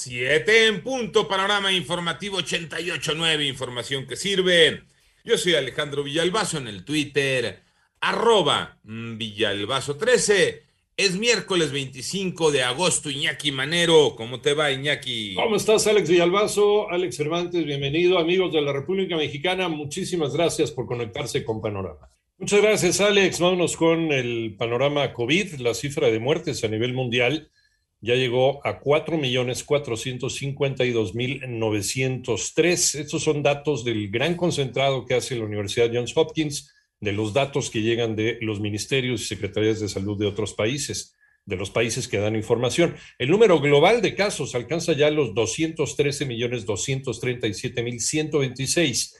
Siete en punto, panorama informativo 88.9, información que sirve. Yo soy Alejandro Villalbazo en el Twitter, arroba Villalbazo13. Es miércoles 25 de agosto, Iñaki Manero. ¿Cómo te va, Iñaki? ¿Cómo estás, Alex Villalbazo? Alex Cervantes, bienvenido. Amigos de la República Mexicana, muchísimas gracias por conectarse con Panorama. Muchas gracias, Alex. Vámonos con el panorama COVID, la cifra de muertes a nivel mundial ya llegó a 4.452.903. Estos son datos del gran concentrado que hace la Universidad Johns Hopkins, de los datos que llegan de los ministerios y secretarías de salud de otros países, de los países que dan información. El número global de casos alcanza ya los 213.237.126.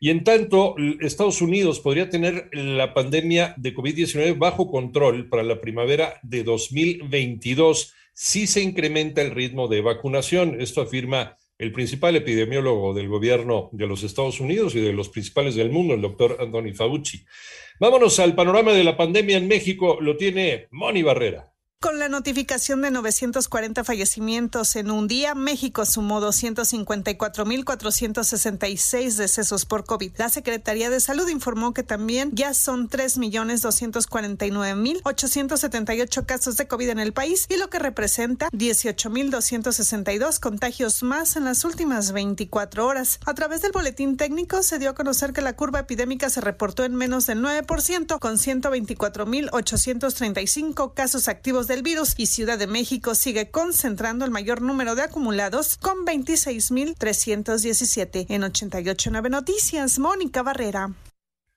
Y en tanto, Estados Unidos podría tener la pandemia de COVID-19 bajo control para la primavera de 2022 si se incrementa el ritmo de vacunación. Esto afirma el principal epidemiólogo del gobierno de los Estados Unidos y de los principales del mundo, el doctor Anthony Fauci. Vámonos al panorama de la pandemia en México, lo tiene Moni Barrera. Con la notificación de 940 fallecimientos en un día, México sumó 254.466 decesos por COVID. La Secretaría de Salud informó que también ya son 3.249.878 casos de COVID en el país y lo que representa 18.262 contagios más en las últimas 24 horas. A través del boletín técnico se dio a conocer que la curva epidémica se reportó en menos del 9%, con 124.835 casos activos de el virus y Ciudad de México sigue concentrando el mayor número de acumulados con 26.317. En 889 Noticias, Mónica Barrera.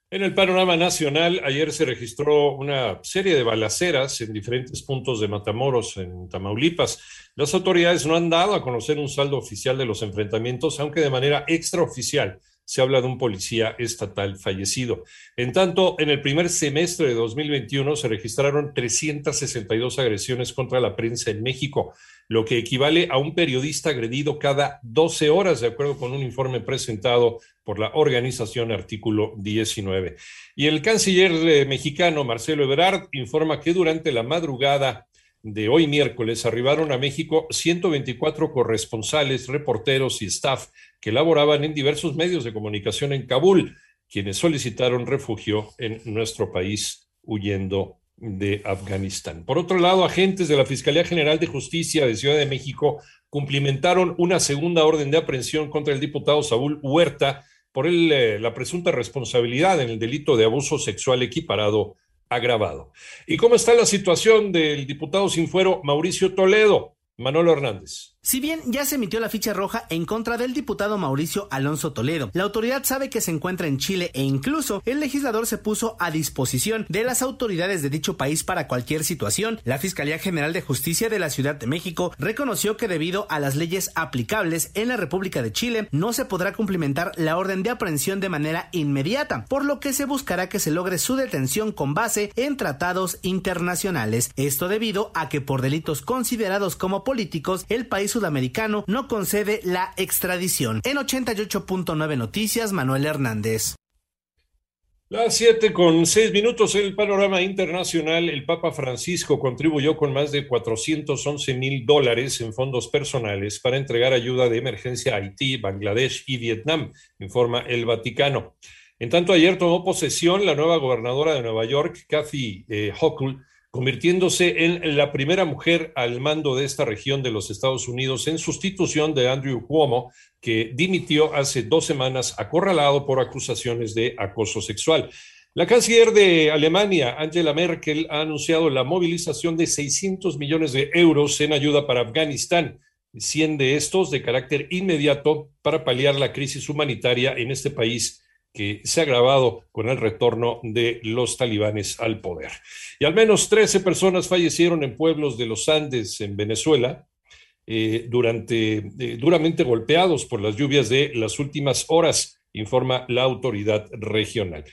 En el panorama nacional, ayer se registró una serie de balaceras en diferentes puntos de Matamoros, en Tamaulipas. Las autoridades no han dado a conocer un saldo oficial de los enfrentamientos, aunque de manera extraoficial se habla de un policía estatal fallecido. En tanto, en el primer semestre de 2021 se registraron 362 agresiones contra la prensa en México, lo que equivale a un periodista agredido cada 12 horas, de acuerdo con un informe presentado por la organización Artículo 19. Y el canciller eh, mexicano Marcelo Ebrard informa que durante la madrugada de hoy miércoles arribaron a México 124 corresponsales, reporteros y staff que laboraban en diversos medios de comunicación en Kabul, quienes solicitaron refugio en nuestro país huyendo de Afganistán. Por otro lado, agentes de la Fiscalía General de Justicia de Ciudad de México cumplimentaron una segunda orden de aprehensión contra el diputado Saúl Huerta por eh, la presunta responsabilidad en el delito de abuso sexual equiparado agravado. ¿Y cómo está la situación del diputado sin fuero Mauricio Toledo? Manolo Hernández. Si bien ya se emitió la ficha roja en contra del diputado Mauricio Alonso Toledo, la autoridad sabe que se encuentra en Chile e incluso el legislador se puso a disposición de las autoridades de dicho país para cualquier situación. La Fiscalía General de Justicia de la Ciudad de México reconoció que debido a las leyes aplicables en la República de Chile no se podrá cumplimentar la orden de aprehensión de manera inmediata, por lo que se buscará que se logre su detención con base en tratados internacionales. Esto debido a que por delitos considerados como políticos el país sudamericano no concede la extradición. En 88.9 Noticias, Manuel Hernández. Las siete con seis minutos el panorama internacional. El Papa Francisco contribuyó con más de 411 mil dólares en fondos personales para entregar ayuda de emergencia a Haití, Bangladesh y Vietnam, informa el Vaticano. En tanto, ayer tomó posesión la nueva gobernadora de Nueva York, Kathy eh, Hochul, convirtiéndose en la primera mujer al mando de esta región de los Estados Unidos en sustitución de Andrew Cuomo, que dimitió hace dos semanas acorralado por acusaciones de acoso sexual. La canciller de Alemania, Angela Merkel, ha anunciado la movilización de 600 millones de euros en ayuda para Afganistán, 100 de estos de carácter inmediato para paliar la crisis humanitaria en este país que se ha agravado con el retorno de los talibanes al poder. Y al menos 13 personas fallecieron en pueblos de los Andes, en Venezuela, eh, durante, eh, duramente golpeados por las lluvias de las últimas horas, informa la autoridad regional.